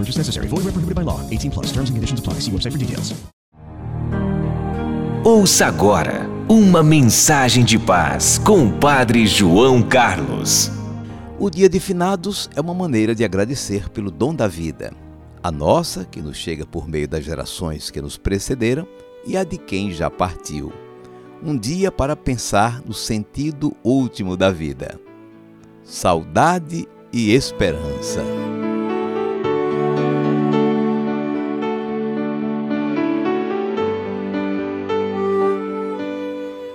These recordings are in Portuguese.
Purchase necessary. Void where prohibited by law. 18 plus. Terms and conditions apply. See website for details. Ouça agora uma mensagem de paz com o Padre João Carlos. O dia de finados é uma maneira de agradecer pelo dom da vida, a nossa, que nos chega por meio das gerações que nos precederam, e a de quem já partiu. Um dia para pensar no sentido último da vida. Saudade e esperança.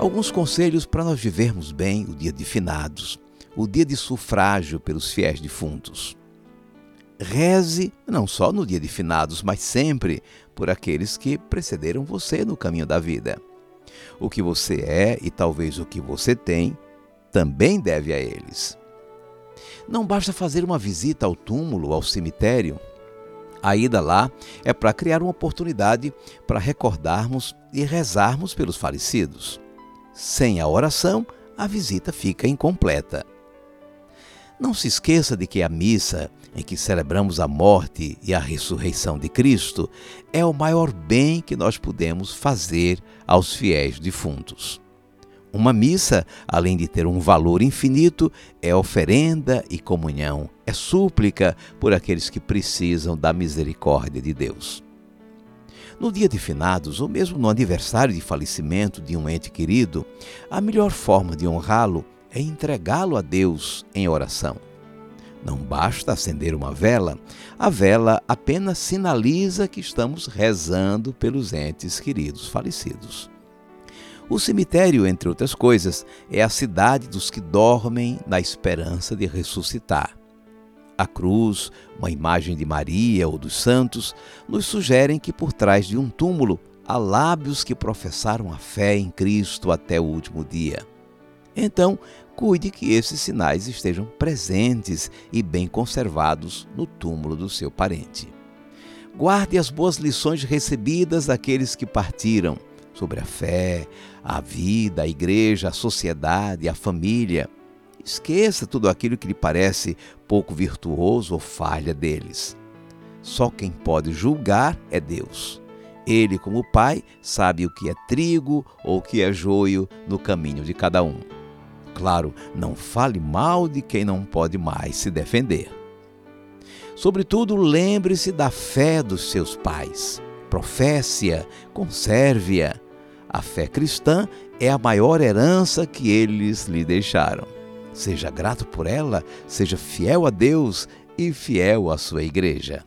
Alguns conselhos para nós vivermos bem o dia de finados o dia de sufrágio pelos fiéis defuntos. Reze não só no dia de finados, mas sempre por aqueles que precederam você no caminho da vida. O que você é e talvez o que você tem também deve a eles. Não basta fazer uma visita ao túmulo, ao cemitério. A ida lá é para criar uma oportunidade para recordarmos e rezarmos pelos falecidos. Sem a oração, a visita fica incompleta. Não se esqueça de que a missa, em que celebramos a morte e a ressurreição de Cristo, é o maior bem que nós podemos fazer aos fiéis defuntos. Uma missa, além de ter um valor infinito, é oferenda e comunhão, é súplica por aqueles que precisam da misericórdia de Deus. No dia de finados, ou mesmo no aniversário de falecimento de um ente querido, a melhor forma de honrá-lo é entregá-lo a Deus em oração. Não basta acender uma vela, a vela apenas sinaliza que estamos rezando pelos entes queridos falecidos. O cemitério, entre outras coisas, é a cidade dos que dormem na esperança de ressuscitar. A cruz, uma imagem de Maria ou dos santos, nos sugerem que por trás de um túmulo há lábios que professaram a fé em Cristo até o último dia. Então, cuide que esses sinais estejam presentes e bem conservados no túmulo do seu parente. Guarde as boas lições recebidas daqueles que partiram sobre a fé, a vida, a igreja, a sociedade, a família. Esqueça tudo aquilo que lhe parece pouco virtuoso ou falha deles. Só quem pode julgar é Deus. Ele, como Pai, sabe o que é trigo ou o que é joio no caminho de cada um. Claro, não fale mal de quem não pode mais se defender. Sobretudo, lembre-se da fé dos seus pais. Professe-a, conserve-a. A fé cristã é a maior herança que eles lhe deixaram. Seja grato por ela, seja fiel a Deus e fiel à sua igreja.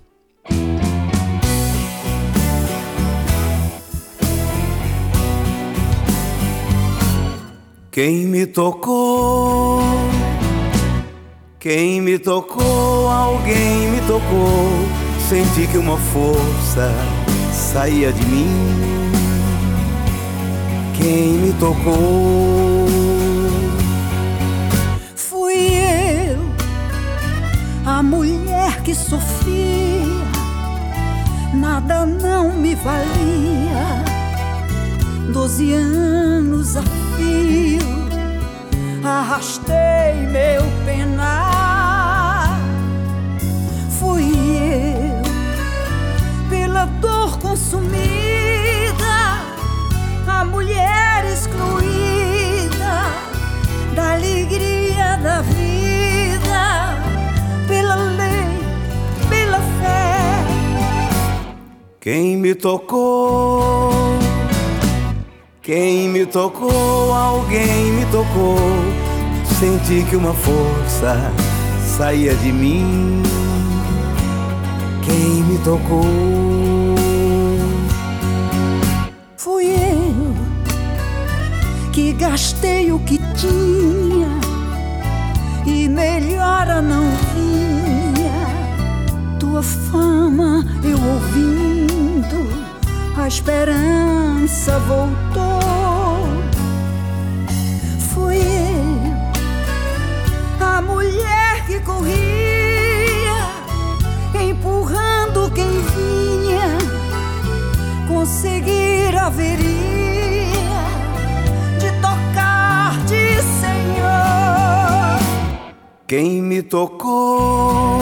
Quem me tocou? Quem me tocou? Alguém me tocou. Senti que uma força saía de mim. Quem me tocou? Que sofria. Nada não me valia. Doze anos a fio, arrastei tocou? Quem me tocou, alguém me tocou. Senti que uma força saía de mim. Quem me tocou? Fui eu que gastei o que tinha e melhora não vinha. Tua fama eu a esperança voltou. Fui a mulher que corria, empurrando quem vinha, conseguir haveria de tocar de Senhor. Quem me tocou?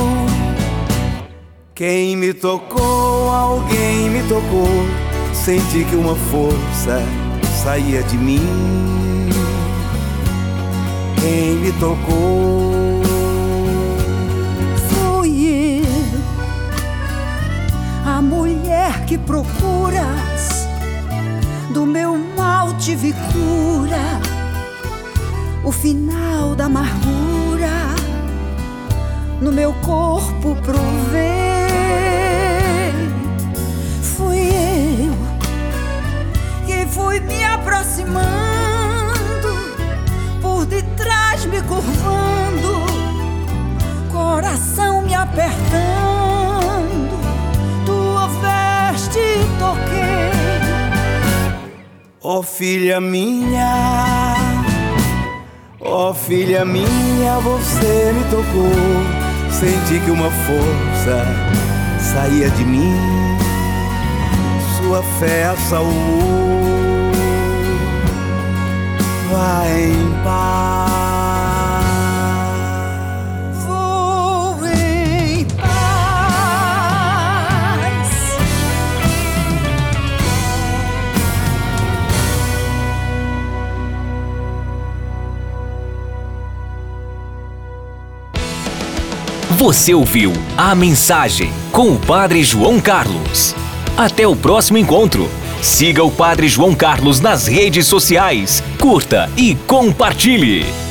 Quem me tocou? Alguém me tocou. Senti que uma força saía de mim. Quem me tocou? Fui eu, a mulher que procuras. Do meu mal tive cura, o final da amargura no meu corpo provei. Ó oh, filha minha, ó oh, filha minha, você me tocou. Senti que uma força saía de mim, sua fé a salvou. Vai em paz. Você ouviu a mensagem com o Padre João Carlos. Até o próximo encontro. Siga o Padre João Carlos nas redes sociais, curta e compartilhe.